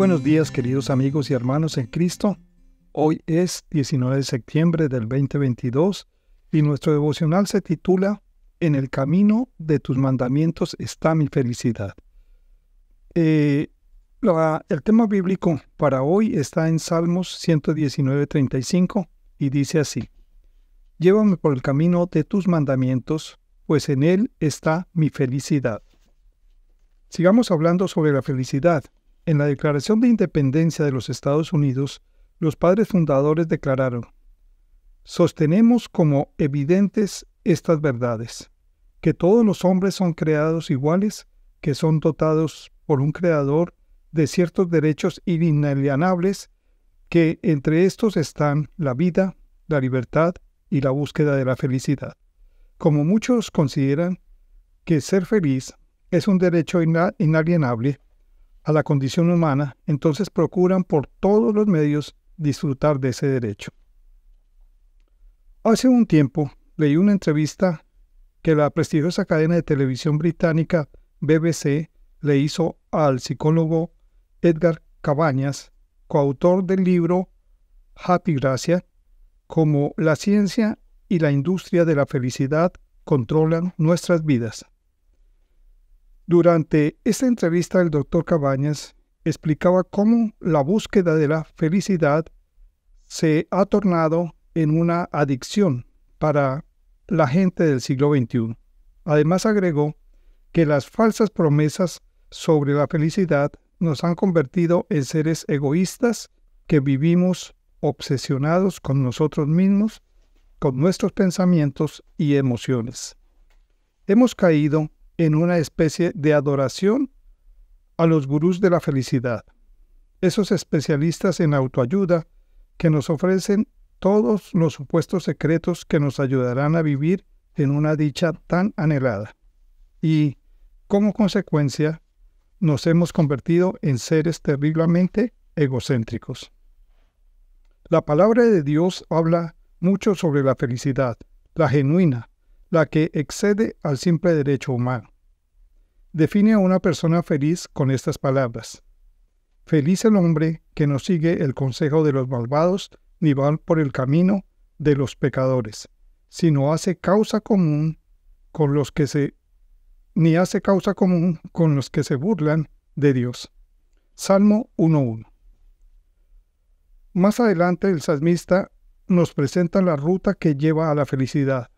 buenos días queridos amigos y hermanos en Cristo. Hoy es 19 de septiembre del 2022 y nuestro devocional se titula En el camino de tus mandamientos está mi felicidad. Eh, el tema bíblico para hoy está en Salmos 119, 35 y dice así, Llévame por el camino de tus mandamientos, pues en él está mi felicidad. Sigamos hablando sobre la felicidad. En la Declaración de Independencia de los Estados Unidos, los padres fundadores declararon, Sostenemos como evidentes estas verdades, que todos los hombres son creados iguales, que son dotados por un creador de ciertos derechos inalienables, que entre estos están la vida, la libertad y la búsqueda de la felicidad. Como muchos consideran que ser feliz es un derecho inalienable a la condición humana, entonces procuran por todos los medios disfrutar de ese derecho. Hace un tiempo leí una entrevista que la prestigiosa cadena de televisión británica BBC le hizo al psicólogo Edgar Cabañas, coautor del libro Happy Gracia, como la ciencia y la industria de la felicidad controlan nuestras vidas. Durante esta entrevista el doctor Cabañas explicaba cómo la búsqueda de la felicidad se ha tornado en una adicción para la gente del siglo XXI. Además agregó que las falsas promesas sobre la felicidad nos han convertido en seres egoístas que vivimos obsesionados con nosotros mismos, con nuestros pensamientos y emociones. Hemos caído en una especie de adoración a los gurús de la felicidad, esos especialistas en autoayuda que nos ofrecen todos los supuestos secretos que nos ayudarán a vivir en una dicha tan anhelada. Y, como consecuencia, nos hemos convertido en seres terriblemente egocéntricos. La palabra de Dios habla mucho sobre la felicidad, la genuina, la que excede al simple derecho humano. Define a una persona feliz con estas palabras. Feliz el hombre que no sigue el consejo de los malvados ni va por el camino de los pecadores, sino hace causa común con los que se ni hace causa común con los que se burlan de Dios. Salmo 1.1. Más adelante el salmista nos presenta la ruta que lleva a la felicidad.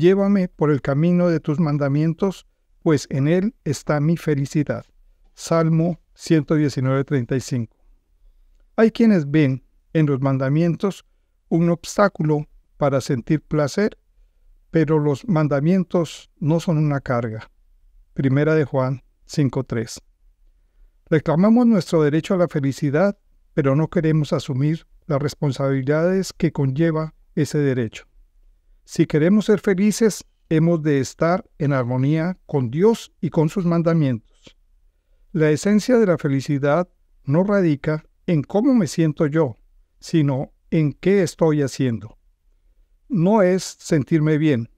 Llévame por el camino de tus mandamientos, pues en él está mi felicidad. Salmo 119.35. Hay quienes ven en los mandamientos un obstáculo para sentir placer, pero los mandamientos no son una carga. Primera de Juan 5.3. Reclamamos nuestro derecho a la felicidad, pero no queremos asumir las responsabilidades que conlleva ese derecho. Si queremos ser felices, hemos de estar en armonía con Dios y con sus mandamientos. La esencia de la felicidad no radica en cómo me siento yo, sino en qué estoy haciendo. No es sentirme bien,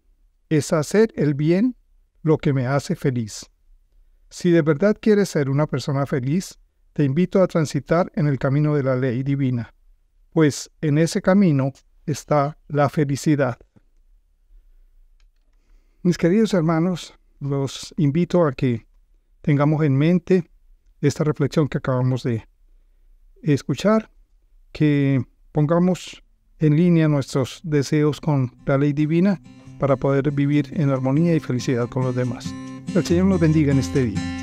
es hacer el bien lo que me hace feliz. Si de verdad quieres ser una persona feliz, te invito a transitar en el camino de la ley divina, pues en ese camino está la felicidad. Mis queridos hermanos, los invito a que tengamos en mente esta reflexión que acabamos de escuchar, que pongamos en línea nuestros deseos con la ley divina para poder vivir en armonía y felicidad con los demás. El Señor nos bendiga en este día.